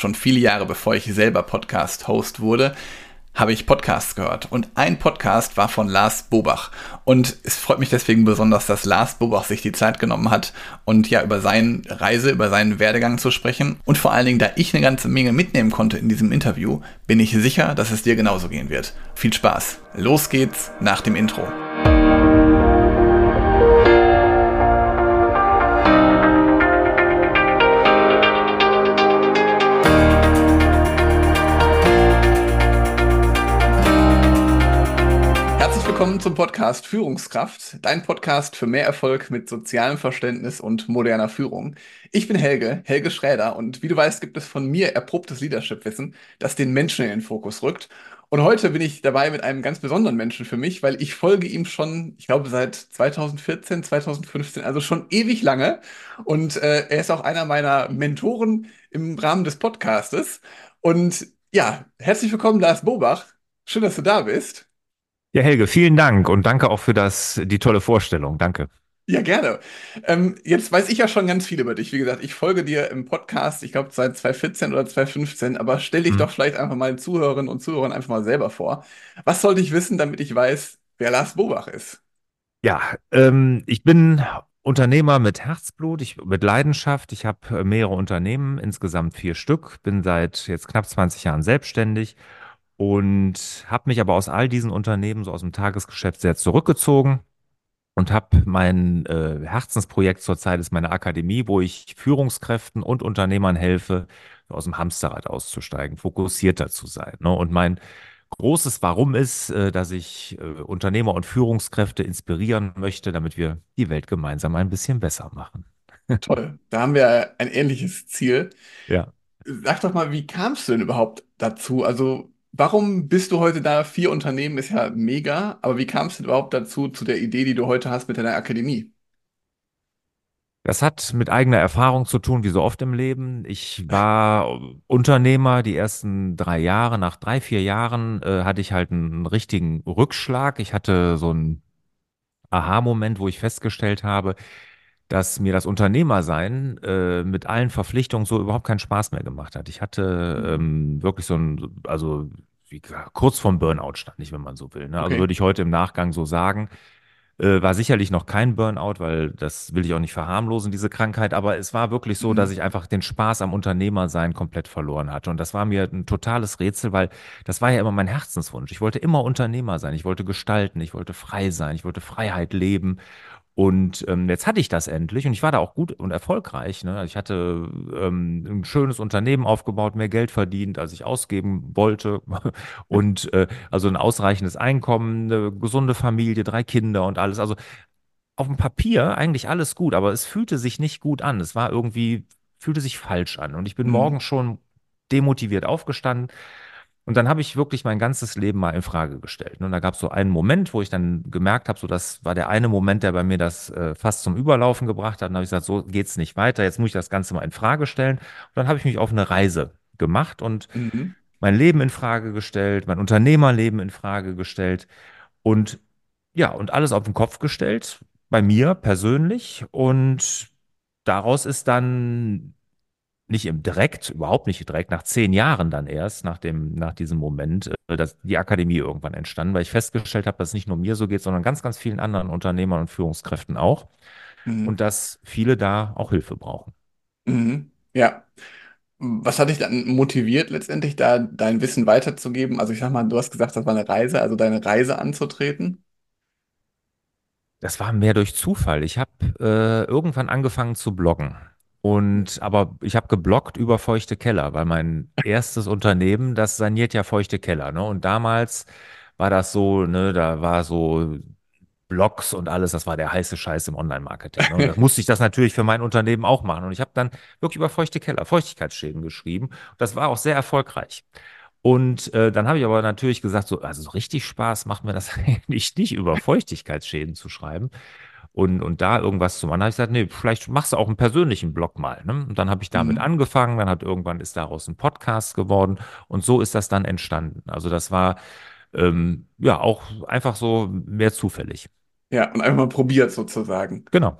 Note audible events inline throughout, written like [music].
Schon viele Jahre bevor ich selber Podcast-Host wurde, habe ich Podcasts gehört. Und ein Podcast war von Lars Bobach. Und es freut mich deswegen besonders, dass Lars Bobach sich die Zeit genommen hat und ja über seine Reise, über seinen Werdegang zu sprechen. Und vor allen Dingen, da ich eine ganze Menge mitnehmen konnte in diesem Interview, bin ich sicher, dass es dir genauso gehen wird. Viel Spaß. Los geht's nach dem Intro. Willkommen zum Podcast Führungskraft, dein Podcast für mehr Erfolg mit sozialem Verständnis und moderner Führung. Ich bin Helge, Helge Schräder und wie du weißt, gibt es von mir erprobtes Leadership-Wissen, das den Menschen in den Fokus rückt. Und heute bin ich dabei mit einem ganz besonderen Menschen für mich, weil ich folge ihm schon, ich glaube, seit 2014, 2015, also schon ewig lange. Und äh, er ist auch einer meiner Mentoren im Rahmen des Podcastes. Und ja, herzlich willkommen, Lars Bobach. Schön, dass du da bist. Ja, Helge, vielen Dank und danke auch für das, die tolle Vorstellung. Danke. Ja, gerne. Ähm, jetzt weiß ich ja schon ganz viel über dich. Wie gesagt, ich folge dir im Podcast, ich glaube seit 2014 oder 2015, aber stell dich mhm. doch vielleicht einfach mal Zuhörerinnen und Zuhörern einfach mal selber vor. Was sollte ich wissen, damit ich weiß, wer Lars Bobach ist? Ja, ähm, ich bin Unternehmer mit Herzblut, ich, mit Leidenschaft. Ich habe mehrere Unternehmen, insgesamt vier Stück, bin seit jetzt knapp 20 Jahren selbstständig und habe mich aber aus all diesen Unternehmen, so aus dem Tagesgeschäft, sehr zurückgezogen und habe mein äh, Herzensprojekt zurzeit ist meine Akademie, wo ich Führungskräften und Unternehmern helfe, aus dem Hamsterrad auszusteigen, fokussierter zu sein. Ne? Und mein großes Warum ist, äh, dass ich äh, Unternehmer und Führungskräfte inspirieren möchte, damit wir die Welt gemeinsam ein bisschen besser machen. [laughs] Toll, da haben wir ein ähnliches Ziel. Ja. Sag doch mal, wie kamst du denn überhaupt dazu? Also Warum bist du heute da? Vier Unternehmen ist ja mega, aber wie kamst du überhaupt dazu, zu der Idee, die du heute hast mit deiner Akademie? Das hat mit eigener Erfahrung zu tun, wie so oft im Leben. Ich war Unternehmer die ersten drei Jahre. Nach drei, vier Jahren äh, hatte ich halt einen richtigen Rückschlag. Ich hatte so einen Aha-Moment, wo ich festgestellt habe, dass mir das Unternehmersein äh, mit allen Verpflichtungen so überhaupt keinen Spaß mehr gemacht hat. Ich hatte ähm, wirklich so ein, also wie, kurz vorm Burnout stand ich, wenn man so will. Ne? Also okay. Also würde ich heute im Nachgang so sagen. Äh, war sicherlich noch kein Burnout, weil das will ich auch nicht verharmlosen, diese Krankheit, aber es war wirklich so, mhm. dass ich einfach den Spaß am Unternehmersein komplett verloren hatte. Und das war mir ein totales Rätsel, weil das war ja immer mein Herzenswunsch. Ich wollte immer Unternehmer sein, ich wollte gestalten, ich wollte frei sein, ich wollte Freiheit leben. Und ähm, jetzt hatte ich das endlich und ich war da auch gut und erfolgreich. Ne? Also ich hatte ähm, ein schönes Unternehmen aufgebaut, mehr Geld verdient, als ich ausgeben wollte. [laughs] Und äh, also ein ausreichendes Einkommen, eine gesunde Familie, drei Kinder und alles. Also auf dem Papier eigentlich alles gut, aber es fühlte sich nicht gut an. Es war irgendwie, fühlte sich falsch an. Und ich bin mhm. morgen schon demotiviert aufgestanden und dann habe ich wirklich mein ganzes Leben mal in Frage gestellt. Und da gab es so einen Moment, wo ich dann gemerkt habe, so das war der eine Moment, der bei mir das äh, fast zum Überlaufen gebracht hat. Und dann habe ich gesagt, so geht's nicht weiter. Jetzt muss ich das Ganze mal in Frage stellen. Und dann habe ich mich auf eine Reise gemacht und mhm. mein Leben in Frage gestellt, mein Unternehmerleben in Frage gestellt und ja, und alles auf den Kopf gestellt, bei mir persönlich. Und daraus ist dann nicht im direkt, überhaupt nicht direkt, nach zehn Jahren dann erst, nach dem, nach diesem Moment, äh, dass die Akademie irgendwann entstanden, weil ich festgestellt habe, dass es nicht nur mir so geht, sondern ganz, ganz vielen anderen Unternehmern und Führungskräften auch. Mhm. Und dass viele da auch Hilfe brauchen. Mhm. Ja. Was hat dich dann motiviert, letztendlich da dein Wissen weiterzugeben? Also ich sag mal, du hast gesagt, das war eine Reise, also deine Reise anzutreten. Das war mehr durch Zufall. Ich habe äh, irgendwann angefangen zu bloggen. Und aber ich habe geblockt über feuchte Keller, weil mein erstes Unternehmen, das saniert ja feuchte Keller, ne? Und damals war das so, ne, da war so Blogs und alles, das war der heiße Scheiß im Online-Marketing. Ne? Und das [laughs] musste ich das natürlich für mein Unternehmen auch machen. Und ich habe dann wirklich über feuchte Keller, Feuchtigkeitsschäden geschrieben. Das war auch sehr erfolgreich. Und äh, dann habe ich aber natürlich gesagt, so, also so richtig Spaß macht mir das [laughs] eigentlich nicht, über Feuchtigkeitsschäden zu schreiben und, und da irgendwas zu machen. Da habe ich gesagt, nee, vielleicht machst du auch einen persönlichen Blog mal. Ne? Und dann habe ich damit mhm. angefangen, dann hat irgendwann ist daraus ein Podcast geworden und so ist das dann entstanden. Also das war ähm, ja auch einfach so mehr zufällig. Ja, und einfach mal probiert sozusagen. Genau.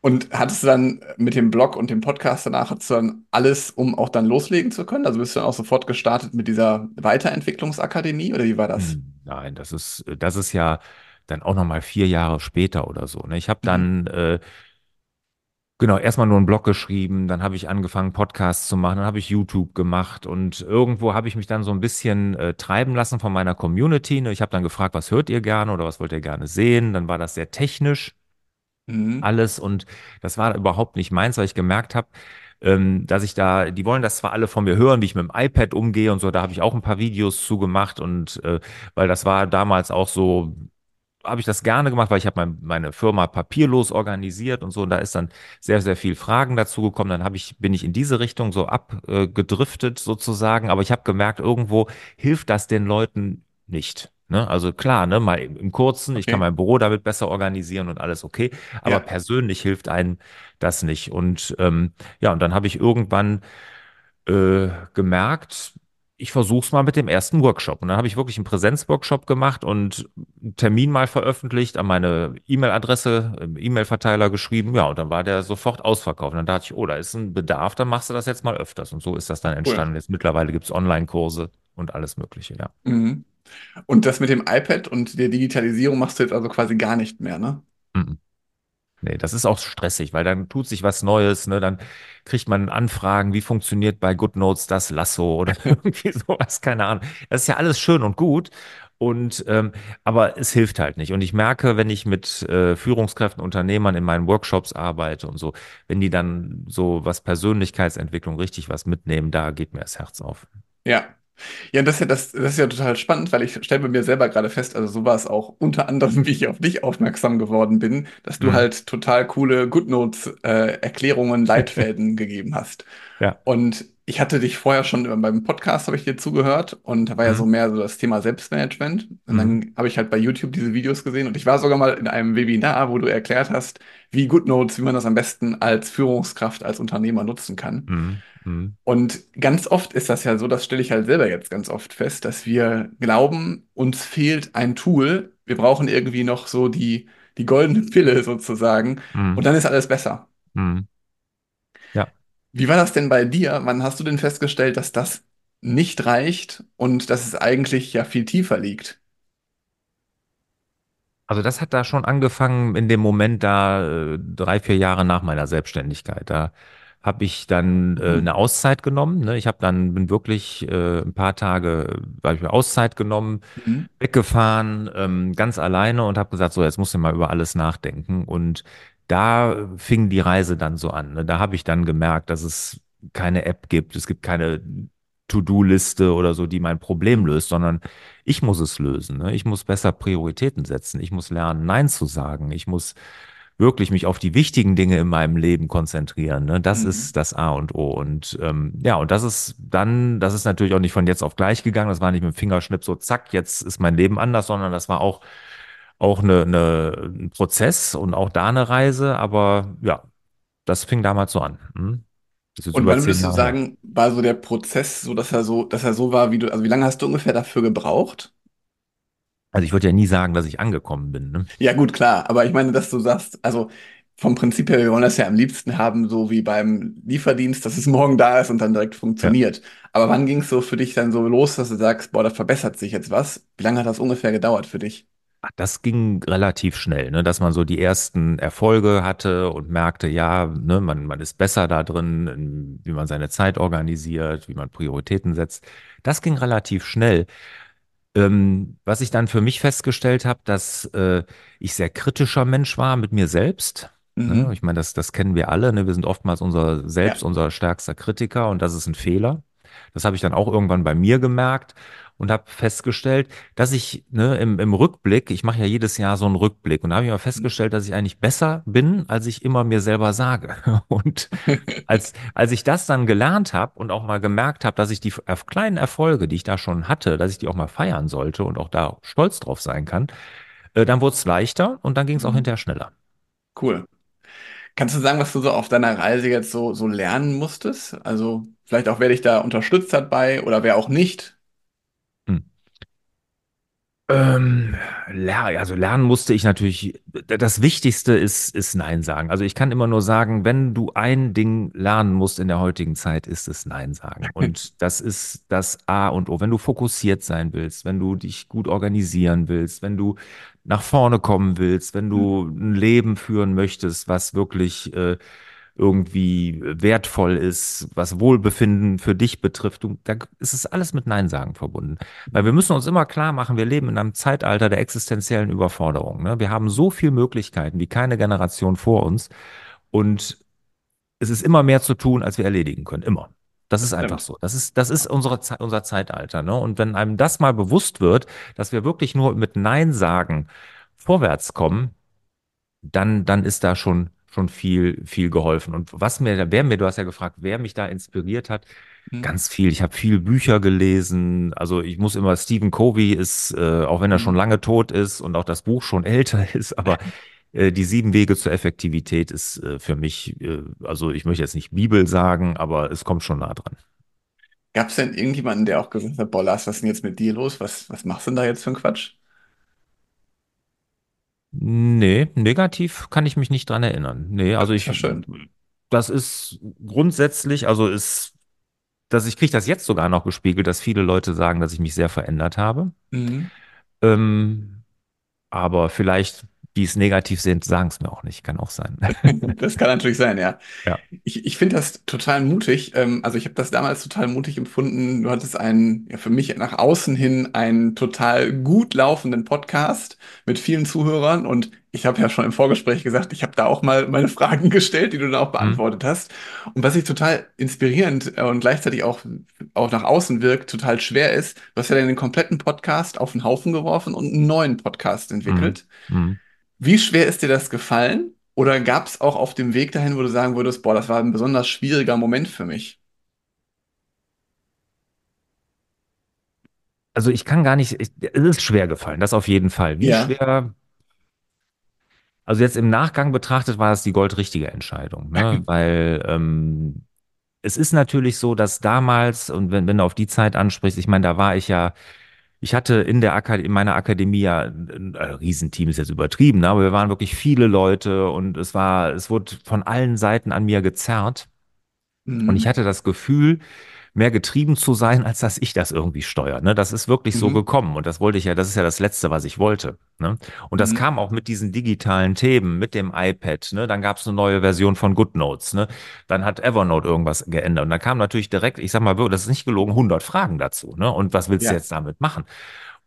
Und hattest du dann mit dem Blog und dem Podcast danach, hattest du dann alles, um auch dann loslegen zu können? Also bist du dann auch sofort gestartet mit dieser Weiterentwicklungsakademie oder wie war das? Hm, Nein, das ist, das ist ja dann auch noch mal vier Jahre später oder so. Ne? Ich habe Mhm. dann äh, genau erstmal nur einen Blog geschrieben, dann habe ich angefangen Podcasts zu machen, dann habe ich YouTube gemacht und irgendwo habe ich mich dann so ein bisschen äh, treiben lassen von meiner Community. Ne? Ich habe dann gefragt, was hört ihr gerne oder was wollt ihr gerne sehen? Dann war das sehr technisch Mhm. alles und das war überhaupt nicht meins, weil ich gemerkt habe, ähm, dass ich da, die wollen das zwar alle von mir hören, wie ich mit dem iPad umgehe und so, da habe ich auch ein paar Videos zu gemacht und äh, weil das war damals auch so, habe ich das gerne gemacht, weil ich habe mein, meine Firma papierlos organisiert und so und da ist dann sehr, sehr viel Fragen dazu gekommen. Dann habe ich, bin ich in diese Richtung so abgedriftet sozusagen, aber ich habe gemerkt, irgendwo hilft das den Leuten nicht. Ne? Also klar, ne, mal im, im Kurzen, ich kann Okay. mein Büro damit besser organisieren und alles okay, aber Ja. persönlich hilft einem das nicht. Und ähm, ja, und dann habe ich irgendwann äh, gemerkt, ich versuche es mal mit dem ersten Workshop. Und dann habe ich wirklich einen Präsenzworkshop gemacht und einen Termin mal veröffentlicht, an meine E-Mail-Adresse, im E-Mail-Verteiler geschrieben. Ja, und dann war der sofort ausverkauft. Und dann dachte ich, oh, da ist ein Bedarf, dann machst du das jetzt mal öfters. Und so ist das dann Cool. entstanden. Jetzt mittlerweile gibt es Online-Kurse und alles Mögliche, ja. Mhm. Und das mit dem iPad und der Digitalisierung machst du jetzt also quasi gar nicht mehr, ne? Mhm. Nee, das ist auch stressig, weil dann tut sich was Neues, ne? Dann kriegt man Anfragen, wie funktioniert bei GoodNotes das Lasso [laughs] oder irgendwie sowas, keine Ahnung. Das ist ja alles schön und gut. Und ähm, aber es hilft halt nicht. Und ich merke, wenn ich mit äh, Führungskräften, Unternehmern in meinen Workshops arbeite und so, wenn die dann so was Persönlichkeitsentwicklung richtig was mitnehmen, da geht mir das Herz auf. Ja. Ja, das ist ja, das, das ist ja total spannend, weil ich stelle bei mir selber gerade fest, also so war es auch unter anderem, [laughs] wie ich auf dich aufmerksam geworden bin, dass du Mhm. halt total coole GoodNotes, äh, Erklärungen, [laughs] Leitfäden gegeben hast. Ja. Und ich hatte dich vorher schon beim Podcast, habe ich dir zugehört und da war ja so Mhm. mehr so das Thema Selbstmanagement. Und Mhm. dann habe ich halt bei YouTube diese Videos gesehen und ich war sogar mal in einem Webinar, wo du erklärt hast, wie GoodNotes, wie man das am besten als Führungskraft, als Unternehmer nutzen kann. Mhm. Mhm. Und ganz oft ist das ja so, das stelle ich halt selber jetzt ganz oft fest, dass wir glauben, uns fehlt ein Tool. Wir brauchen irgendwie noch so die, die goldene Pille sozusagen und Mhm. dann ist alles besser. Wie war das denn bei dir? Wann hast du denn festgestellt, dass das nicht reicht und dass es eigentlich ja viel tiefer liegt? Also das hat da schon angefangen in dem Moment da äh, drei, vier Jahre nach meiner Selbstständigkeit. Da habe ich dann äh, Mhm. eine Auszeit genommen. Ne? Ich habe dann bin wirklich äh, ein paar Tage, ich mir Auszeit genommen, Mhm. weggefahren, ähm, ganz alleine und habe gesagt, so jetzt musst du mal über alles nachdenken. Und da fing die Reise dann so an. Ne? Da habe ich dann gemerkt, dass es keine App gibt, es gibt keine To-Do-Liste oder so, die mein Problem löst, sondern ich muss es lösen. Ne? Ich muss besser Prioritäten setzen. Ich muss lernen, Nein zu sagen. Ich muss wirklich mich auf die wichtigen Dinge in meinem Leben konzentrieren. Ne? Das Mhm. ist das A und O. Und ähm, ja, und das ist dann, das ist natürlich auch nicht von jetzt auf gleich gegangen. Das war nicht mit dem Fingerschnipp so, zack, jetzt ist mein Leben anders, sondern das war auch, auch eine, eine, ein Prozess und auch da eine Reise. Aber ja, das fing damals so an. Hm? Und wann würdest du sagen, war so der Prozess so, dass er so, dass er so war, wie du, also wie lange hast du ungefähr dafür gebraucht? Also ich würde ja nie sagen, dass ich angekommen bin. Ne? Ja, gut, klar, aber ich meine, dass du sagst, also vom Prinzip her, wir wollen das ja am liebsten haben, so wie beim Lieferdienst, dass es morgen da ist und dann direkt Ja. funktioniert. Aber wann ging es so für dich dann so los, dass du sagst, boah, da verbessert sich jetzt was? Wie lange hat das ungefähr gedauert für dich? Das ging relativ schnell, ne, dass man so die ersten Erfolge hatte und merkte, ja, ne, man, man ist besser da drin, in- wie man seine Zeit organisiert, wie man Prioritäten setzt. Das ging relativ schnell. Ähm, was ich dann für mich festgestellt habe, dass äh, ich sehr kritischer Mensch war mit mir selbst. Ne? Mhm. Ich meine, das, das kennen wir alle. Ne? Wir sind oftmals unser Ja. selbst, unser stärkster Kritiker und das ist ein Fehler. Das habe ich dann auch irgendwann bei mir gemerkt und habe festgestellt, dass ich ne, im, im Rückblick, ich mache ja jedes Jahr so einen Rückblick und da habe ich mal festgestellt, dass ich eigentlich besser bin, als ich immer mir selber sage. [laughs] Und als, als ich das dann gelernt habe und auch mal gemerkt habe, dass ich die kleinen Erfolge, die ich da schon hatte, dass ich die auch mal feiern sollte und auch da stolz drauf sein kann, äh, dann wurde es leichter und dann ging es auch Mhm. hinterher schneller. Cool. Kannst du sagen, was du so auf deiner Reise jetzt so, so lernen musstest? Also vielleicht auch, wer dich da unterstützt hat bei oder wer auch nicht? Hm. Ähm, also lernen musste ich natürlich. Das Wichtigste ist, ist Nein sagen. Also ich kann immer nur sagen, wenn du ein Ding lernen musst in der heutigen Zeit, ist es Nein sagen. [laughs] Und das ist das A und O. Wenn du fokussiert sein willst, wenn du dich gut organisieren willst, wenn du nach vorne kommen willst, wenn du ein Leben führen möchtest, was wirklich äh, irgendwie wertvoll ist, was Wohlbefinden für dich betrifft, du, da ist es alles mit Nein sagen verbunden. Weil wir müssen uns immer klar machen, wir leben in einem Zeitalter der existenziellen Überforderung. Ne? Wir haben so viele Möglichkeiten wie keine Generation vor uns und es ist immer mehr zu tun, als wir erledigen können. Immer. Das ist einfach so. Das ist, das ist unsere, Ze- unser Zeitalter. Ne? Und wenn einem das mal bewusst wird, dass wir wirklich nur mit Nein sagen vorwärts kommen, dann, dann ist da schon, schon viel, viel geholfen. Und was mir, wer mir, du hast ja gefragt, wer mich da inspiriert hat, Mhm. Ganz viel. Ich habe viel Bücher gelesen. Also ich muss immer, Stephen Covey ist, äh, auch wenn er schon Mhm. lange tot ist und auch das Buch schon [laughs] älter ist, aber [laughs] äh, die sieben Wege zur Effektivität ist äh, für mich, äh, also ich möchte jetzt nicht Bibel sagen, aber es kommt schon nah dran. Gab es denn irgendjemanden, der auch gesagt hat, boah, Lars, was ist denn jetzt mit dir los? Was, was machst du denn da jetzt für einen Quatsch? Nee, negativ kann ich mich nicht dran erinnern. Nee, also ja ich, schön. das ist grundsätzlich, also ist, dass ich kriege das jetzt sogar noch gespiegelt, dass viele Leute sagen, dass ich mich sehr verändert habe. Mhm. Ähm, Aber vielleicht, die es negativ sehen, sagen es mir auch nicht. Kann auch sein. [laughs] Das kann natürlich sein, ja. Ja. Ich, ich finde das total mutig. Ähm, also ich habe das damals total mutig empfunden. Du hattest einen, ja, für mich nach außen hin einen total gut laufenden Podcast mit vielen Zuhörern. Und ich habe ja schon im Vorgespräch gesagt, ich habe da auch mal meine Fragen [laughs] gestellt, die du dann auch Hm, beantwortet hast. Und was ich total inspirierend äh, und gleichzeitig auch, auch nach außen wirkt, total schwer ist, du hast ja dann den kompletten Podcast auf den Haufen geworfen und einen neuen Podcast entwickelt. hm. Wie schwer ist dir das gefallen? Oder gab es auch auf dem Weg dahin, wo du sagen würdest, boah, das war ein besonders schwieriger Moment für mich? Also ich kann gar nicht, ich, es ist schwer gefallen, das auf jeden Fall. Wie Ja. schwer, also jetzt im Nachgang betrachtet war es die goldrichtige Entscheidung, ne? Weil ähm, es ist natürlich so, dass damals, und wenn, wenn du auf die Zeit ansprichst, ich meine, da war ich ja, ich hatte in der Akad in meiner Akademie ja ein, ein Riesenteam, ist jetzt übertrieben, ne? Aber wir waren wirklich viele Leute und es war, es wurde von allen Seiten an mir gezerrt. Und ich Mhm. hatte das Gefühl, mehr getrieben zu sein, als dass ich das irgendwie steuere. Ne? Das ist wirklich so Mhm. gekommen. Und das wollte ich ja, das ist ja das Letzte, was ich wollte. Ne? Und das Mhm. kam auch mit diesen digitalen Themen, mit dem iPad. Ne? Dann gab es eine neue Version von GoodNotes. Ne? Dann hat Evernote irgendwas geändert. Und dann kam natürlich direkt, ich sag mal, das ist nicht gelogen, 100 Fragen dazu. Ne? Und was willst du Ja. jetzt damit machen?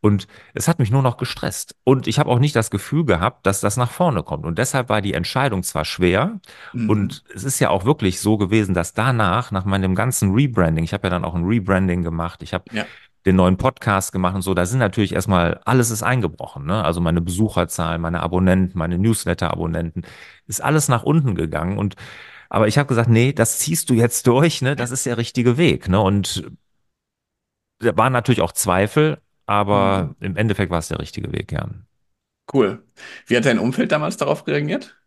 Und es hat mich nur noch gestresst. Und ich habe auch nicht das Gefühl gehabt, dass das nach vorne kommt. Und deshalb war die Entscheidung zwar schwer, Mhm. und es ist ja auch wirklich so gewesen, dass danach, nach meinem ganzen Rebranding, ich habe ja dann auch ein Rebranding gemacht, ich habe Ja. den neuen Podcast gemacht und so, da sind natürlich erstmal, alles ist eingebrochen, ne? Also meine Besucherzahl, meine Abonnenten, meine Newsletter-Abonnenten, ist alles nach unten gegangen. Und aber ich habe gesagt, nee, das ziehst du jetzt durch, ne? Das ist der richtige Weg, ne? Und da waren natürlich auch Zweifel, Mhm. aber im Endeffekt war es der richtige Weg, ja. Cool. Wie hat dein Umfeld damals darauf reagiert?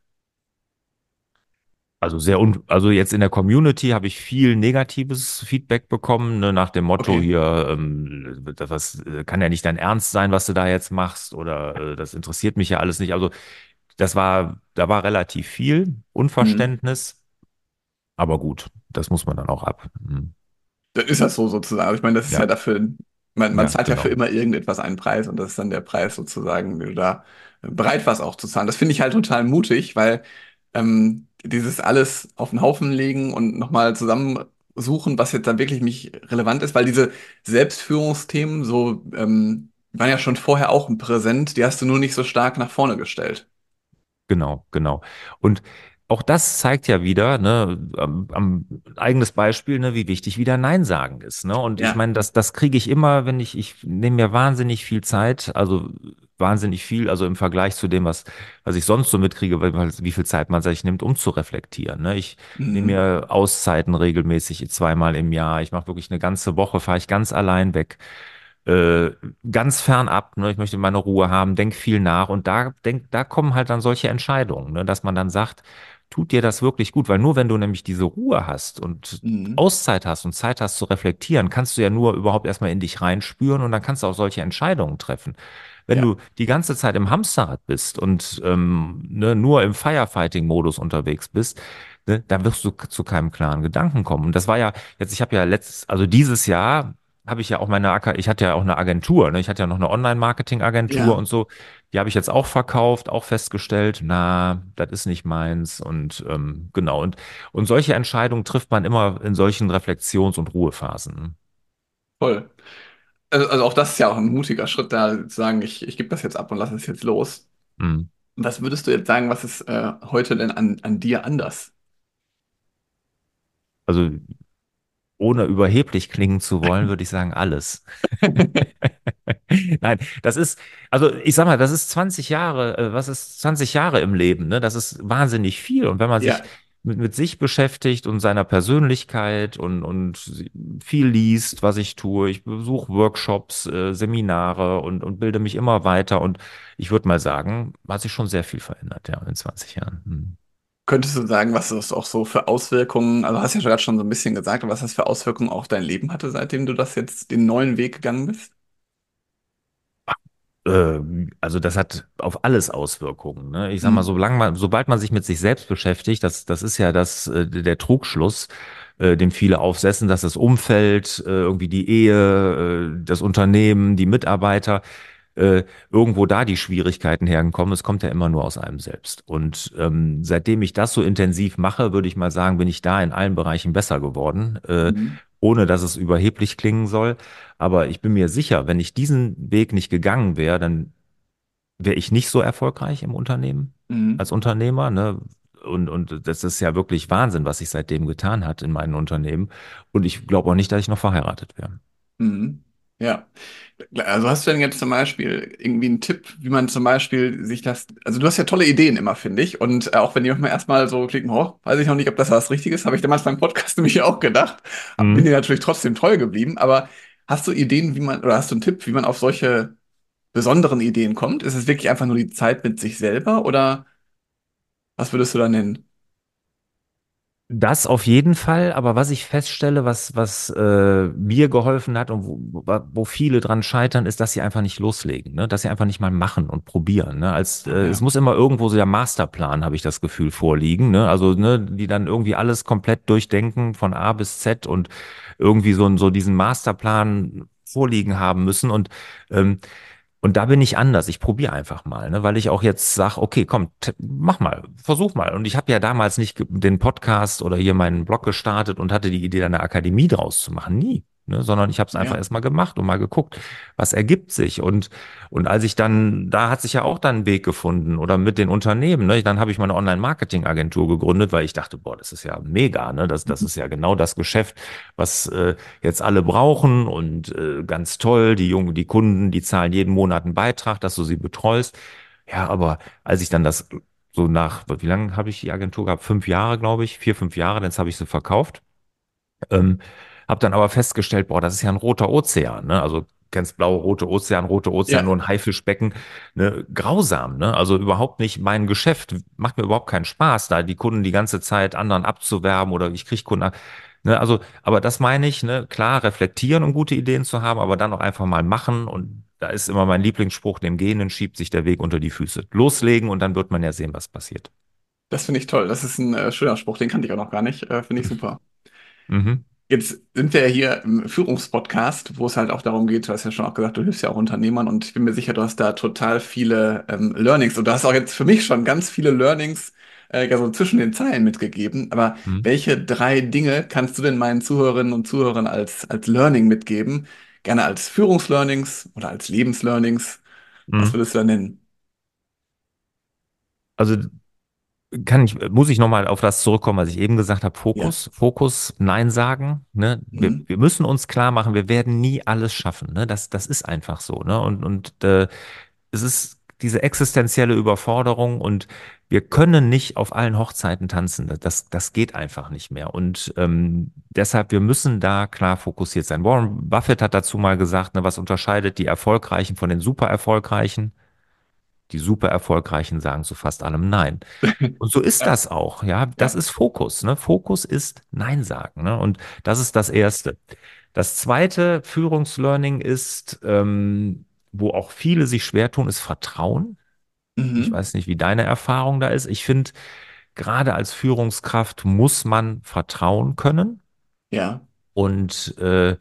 Also sehr un also jetzt in der Community habe ich viel negatives Feedback bekommen, ne, nach dem Motto Okay. hier, ähm, das äh, kann ja nicht dein Ernst sein, was du da jetzt machst, oder äh, das interessiert mich ja alles nicht. Also das war, da war relativ viel Mhm. Unverständnis, aber gut, das muss man dann auch ab. Hm. Dann ist das so sozusagen. Also ich meine, das ist ja Ja, dafür, man, man ja, zahlt ja für genau. immer irgendetwas einen Preis und das ist dann der Preis sozusagen, wenn du da bereit warst auch zu zahlen. Das finde ich halt total mutig, weil ähm, dieses alles auf den Haufen legen und nochmal zusammensuchen, was jetzt dann wirklich nicht relevant ist, weil diese Selbstführungsthemen so ähm, waren ja schon vorher auch präsent, die hast du nur nicht so stark nach vorne gestellt. Genau, genau. Und auch das zeigt ja wieder, ne, am, am eigenes Beispiel, ne, wie wichtig wieder Nein sagen ist, ne? Und ich Ja. meine, das, das kriege ich immer, wenn ich, ich nehme mir wahnsinnig viel Zeit, also wahnsinnig viel, also im Vergleich zu dem, was, was ich sonst so mitkriege, wie viel Zeit man sich nimmt, um zu reflektieren, ne? Ich nehme Mhm. mir Auszeiten regelmäßig zweimal im Jahr. Ich mache wirklich eine ganze Woche, fahre ich ganz allein weg äh, ganz fernab, ne? Ich möchte meine Ruhe haben, denk viel nach und da denk, da kommen halt dann solche Entscheidungen, ne? Dass man dann sagt, tut dir das wirklich gut, weil nur wenn du nämlich diese Ruhe hast und Mhm. Auszeit hast und Zeit hast zu reflektieren, kannst du ja nur überhaupt erstmal in dich reinspüren und dann kannst du auch solche Entscheidungen treffen. Wenn Ja, du die ganze Zeit im Hamsterrad bist und ähm, ne, nur im Firefighting-Modus unterwegs bist, ne, dann wirst du zu keinem klaren Gedanken kommen. Und das war ja jetzt, ich habe ja letztes, also dieses Jahr habe ich ja auch meine, ich hatte ja auch eine Agentur, ne? Ich hatte ja noch eine Online-Marketing-Agentur ja, und so. Die habe ich jetzt auch verkauft, auch festgestellt, na, das ist nicht meins und ähm, genau. Und, und solche Entscheidungen trifft man immer in solchen Reflexions- und Ruhephasen. voll. Also, also auch das ist ja auch ein mutiger Schritt, da zu sagen, ich, ich gebe das jetzt ab und lasse es jetzt los. Mhm. Was würdest du jetzt sagen, was ist äh, heute denn an, an dir anders? Also ohne überheblich klingen zu wollen, würde ich sagen, alles. [laughs] Nein, das ist, also ich sag mal, das ist 20 Jahre, äh, was ist 20 Jahre im Leben, ne? Das ist wahnsinnig viel. Und wenn man sich Ja, mit, mit sich beschäftigt und seiner Persönlichkeit und, und viel liest, was ich tue, ich besuche Workshops, äh, Seminare und, und bilde mich immer weiter. Und ich würde mal sagen, hat sich schon sehr viel verändert, ja, in 20 Jahren. Hm. Könntest du sagen, was das auch so für Auswirkungen, also hast ja gerade schon so ein bisschen gesagt, was das für Auswirkungen auf dein Leben hatte, seitdem du das jetzt den neuen Weg gegangen bist? Äh, Also das hat auf alles Auswirkungen. Ne? Ich sag mal, Mhm. solange man, sobald man sich mit sich selbst beschäftigt, das, das ist ja das, äh, der Trugschluss, äh, dem viele aufsetzen, dass das Umfeld, äh, irgendwie die Ehe, äh, das Unternehmen, die Mitarbeiter, äh, irgendwo da die Schwierigkeiten herkommen. Es kommt ja immer nur aus einem selbst. Und ähm, seitdem ich das so intensiv mache, würde ich mal sagen, bin ich da in allen Bereichen besser geworden, äh, Mhm. ohne dass es überheblich klingen soll. Aber ich bin mir sicher, wenn ich diesen Weg nicht gegangen wäre, dann wäre ich nicht so erfolgreich im Unternehmen Mhm. als Unternehmer, ne? Und, und das ist ja wirklich Wahnsinn, was sich seitdem getan hat in meinen Unternehmen. Und ich glaube auch nicht, dass ich noch verheiratet wäre. Mhm. Ja. Also hast du denn jetzt zum Beispiel irgendwie einen Tipp, wie man zum Beispiel sich das, also du hast ja tolle Ideen immer, finde ich. Und äh, auch wenn die manchmal erstmal so klicken, oh, weiß ich noch nicht, ob das was Richtiges ist, habe ich damals beim Podcast [laughs] nämlich auch gedacht. Bin Mhm. dir natürlich trotzdem treu geblieben, aber hast du Ideen, wie man, oder hast du einen Tipp, wie man auf solche besonderen Ideen kommt? Ist es wirklich einfach nur die Zeit mit sich selber oder was würdest du da nennen? Das auf jeden Fall, aber was ich feststelle, was, was äh, mir geholfen hat und wo, wo viele dran scheitern, ist, dass sie einfach nicht loslegen, ne? Dass sie einfach nicht mal machen und probieren. Ne? Als äh, es ja. muss immer irgendwo so der Masterplan, habe ich das Gefühl, vorliegen. Ne? Also, ne, die dann irgendwie alles komplett durchdenken von A bis Z und irgendwie so, so diesen Masterplan vorliegen haben müssen. Und ähm, und da bin ich anders. Ich probiere einfach mal, ne? weil ich auch jetzt sage, okay, komm, mach mal, versuch mal. Und ich habe ja damals nicht den Podcast oder hier meinen Blog gestartet und hatte die Idee, da eine Akademie draus zu machen. Nie. Ne? Sondern ich habe es einfach Ja. erst mal gemacht und mal geguckt, was ergibt sich. Und, und als ich dann, da hat sich ja auch dann ein Weg gefunden oder mit den Unternehmen, ne? Dann habe ich meine Online-Marketing-Agentur gegründet, weil ich dachte, boah, das ist ja mega, ne? Das, das ist ja genau das Geschäft, was äh, jetzt alle brauchen und äh, ganz toll, die Jungen, die Kunden, die zahlen jeden Monat einen Beitrag, dass du sie betreust. Ja, aber als ich dann das so nach, wie lange habe ich die Agentur gehabt? Fünf Jahre, glaube ich, vier, fünf Jahre, jetzt habe ich sie verkauft. Ähm, habe dann aber festgestellt, boah, das ist ja ein roter Ozean, ne? Also kennst blaue, rote Ozean, rote Ozean, Ja. nur ein Haifischbecken, ne? Grausam, ne? Also überhaupt nicht mein Geschäft, macht mir überhaupt keinen Spaß, da die Kunden die ganze Zeit anderen abzuwerben oder ich kriege Kunden, ab- ne? Also, aber das meine ich, ne? Klar, reflektieren, um gute Ideen zu haben, aber dann auch einfach mal machen und da ist immer mein Lieblingsspruch, dem Gehenden schiebt sich der Weg unter die Füße. Loslegen und dann wird man ja sehen, was passiert. Das finde ich toll. Das ist ein äh, schöner Spruch, den kannte ich auch noch gar nicht. Äh, finde ich super. Mhm. Jetzt sind wir ja hier im Führungspodcast, wo es halt auch darum geht, du hast ja schon auch gesagt, du hilfst ja auch Unternehmern und ich bin mir sicher, du hast da total viele ähm, Learnings und du hast auch jetzt für mich schon ganz viele Learnings äh, ja so zwischen den Zeilen mitgegeben. Aber Mhm. welche drei Dinge kannst du denn meinen Zuhörerinnen und Zuhörern als, als Learning mitgeben? Gerne als Führungslearnings oder als Lebenslearnings? Was Mhm. würdest du da nennen? Also kann ich, muss ich nochmal auf das zurückkommen, was ich eben gesagt habe, Ja. Fokus, Fokus, Nein sagen, ne? Wir, Mhm. wir müssen uns klar machen, wir werden nie alles schaffen, ne? Das, das ist einfach so, ne? Und, und äh, es ist diese existenzielle Überforderung und wir können nicht auf allen Hochzeiten tanzen. Das, das geht einfach nicht mehr. Und ähm, deshalb, wir müssen da klar fokussiert sein. Warren Buffett hat dazu mal gesagt, ne, was unterscheidet die Erfolgreichen von den super Erfolgreichen? Die super erfolgreichen sagen zu fast allem Nein. [laughs] Und so ist das auch, ja. Das ist Fokus, ne? Fokus ist Nein sagen, ne? Und das ist das Erste. Das zweite Führungslearning ist, ähm, wo auch viele sich schwer tun, ist Vertrauen. Ich Mhm. weiß nicht, wie deine Erfahrung da ist. Ich finde, gerade als Führungskraft muss man vertrauen können. Ja. Und äh,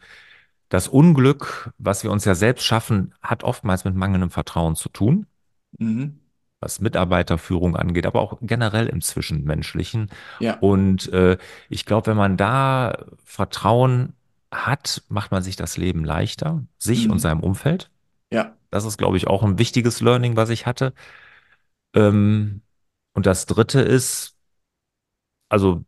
das Unglück, was wir uns ja selbst schaffen, hat oftmals mit mangelndem Vertrauen zu tun, Mhm. was Mitarbeiterführung angeht, aber auch generell im Zwischenmenschlichen. Ja. Und äh, ich glaube, wenn man da Vertrauen hat, macht man sich das Leben leichter, sich und Mhm. seinem Umfeld. Ja. Das ist, glaube ich, auch ein wichtiges Learning, was ich hatte. Ähm, und das Dritte ist, also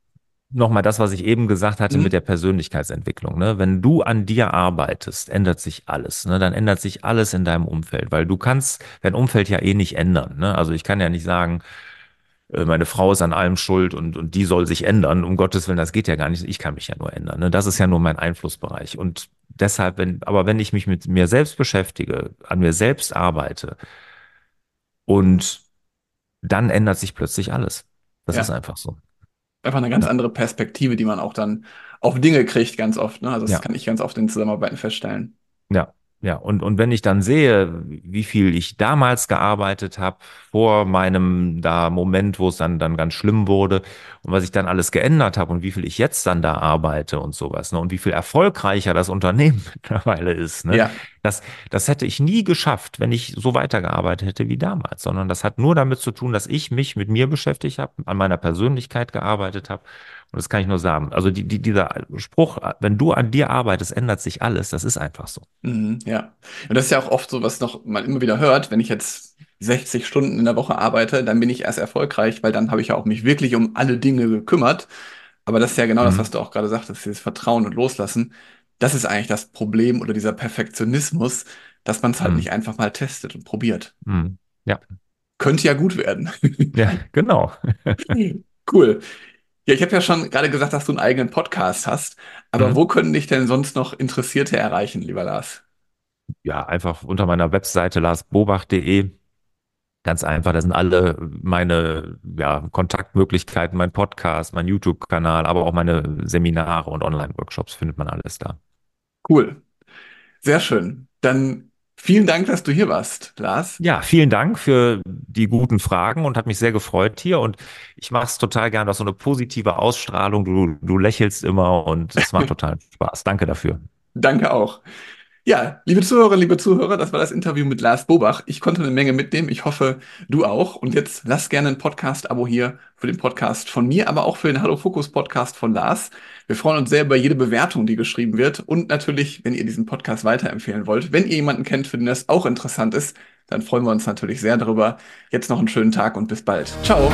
nochmal das, was ich eben gesagt hatte mit Mhm. der Persönlichkeitsentwicklung. Ne? Wenn du an dir arbeitest, ändert sich alles. Ne? Dann ändert sich alles in deinem Umfeld, weil du kannst dein Umfeld ja eh nicht ändern. Ne? Also ich kann ja nicht sagen, äh, meine Frau ist an allem schuld und, und die soll sich ändern. Um Gottes Willen, das geht ja gar nicht. Ich kann mich ja nur ändern. Ne? Das ist ja nur mein Einflussbereich. Und deshalb, wenn, aber wenn ich mich mit mir selbst beschäftige, an mir selbst arbeite und dann ändert sich plötzlich alles. Das ist Ja. einfach so. Einfach eine ganz Ja, andere Perspektive, die man auch dann auf Dinge kriegt, ganz oft. Ne? Also das ja. kann ich ganz oft in Zusammenarbeiten feststellen. Ja, ja. Und, und wenn ich dann sehe, wie viel ich damals gearbeitet habe, vor meinem da Moment, wo es dann, dann ganz schlimm wurde und was ich dann alles geändert habe und wie viel ich jetzt dann da arbeite und sowas, ne, und wie viel erfolgreicher das Unternehmen [laughs] mittlerweile ist, ne, Ja. das, das hätte ich nie geschafft, wenn ich so weitergearbeitet hätte wie damals, sondern das hat nur damit zu tun, dass ich mich mit mir beschäftigt habe, an meiner Persönlichkeit gearbeitet habe und das kann ich nur sagen. Also die, die, dieser Spruch, wenn du an dir arbeitest, ändert sich alles. Das ist einfach so. Mhm. Ja. Und das ist ja auch oft so, was noch man immer wieder hört, wenn ich jetzt 60 Stunden in der Woche arbeite, dann bin ich erst erfolgreich, weil dann habe ich ja auch mich wirklich um alle Dinge gekümmert. Aber das ist ja genau das, was Mhm. du auch gerade sagtest, dieses Vertrauen und Loslassen. Das ist eigentlich das Problem oder dieser Perfektionismus, dass man es halt Mhm. nicht einfach mal testet und probiert. Mhm. Ja, Könnte ja gut werden. ja, [laughs] genau. [laughs] Cool. Ja, ich habe ja schon gerade gesagt, dass du einen eigenen Podcast hast. Aber Mhm. wo können dich denn sonst noch Interessierte erreichen, lieber Lars? Ja, einfach unter meiner Webseite larsbobach.de. Ganz einfach, da sind alle meine ja, Kontaktmöglichkeiten, mein Podcast, mein YouTube-Kanal, aber auch meine Seminare und Online-Workshops findet man alles da. Cool. Sehr schön. Dann vielen Dank, dass du hier warst, Lars. Ja, vielen Dank für die guten Fragen und hat mich sehr gefreut hier. Und ich mache es total gern, du hast so eine positive Ausstrahlung. Du, du lächelst immer und es macht [laughs] total Spaß. Danke dafür. Danke auch. Ja, liebe Zuhörerinnen, liebe Zuhörer, das war das Interview mit Lars Bobach. Ich konnte eine Menge mitnehmen. Ich hoffe, du auch. Und jetzt lass gerne ein Podcast-Abo hier für den Podcast von mir, aber auch für den Hallo Fokus Podcast von Lars. Wir freuen uns sehr über jede Bewertung, die geschrieben wird. Und natürlich, wenn ihr diesen Podcast weiterempfehlen wollt. Wenn ihr jemanden kennt, für den das auch interessant ist, dann freuen wir uns natürlich sehr darüber. Jetzt noch einen schönen Tag und bis bald. Ciao.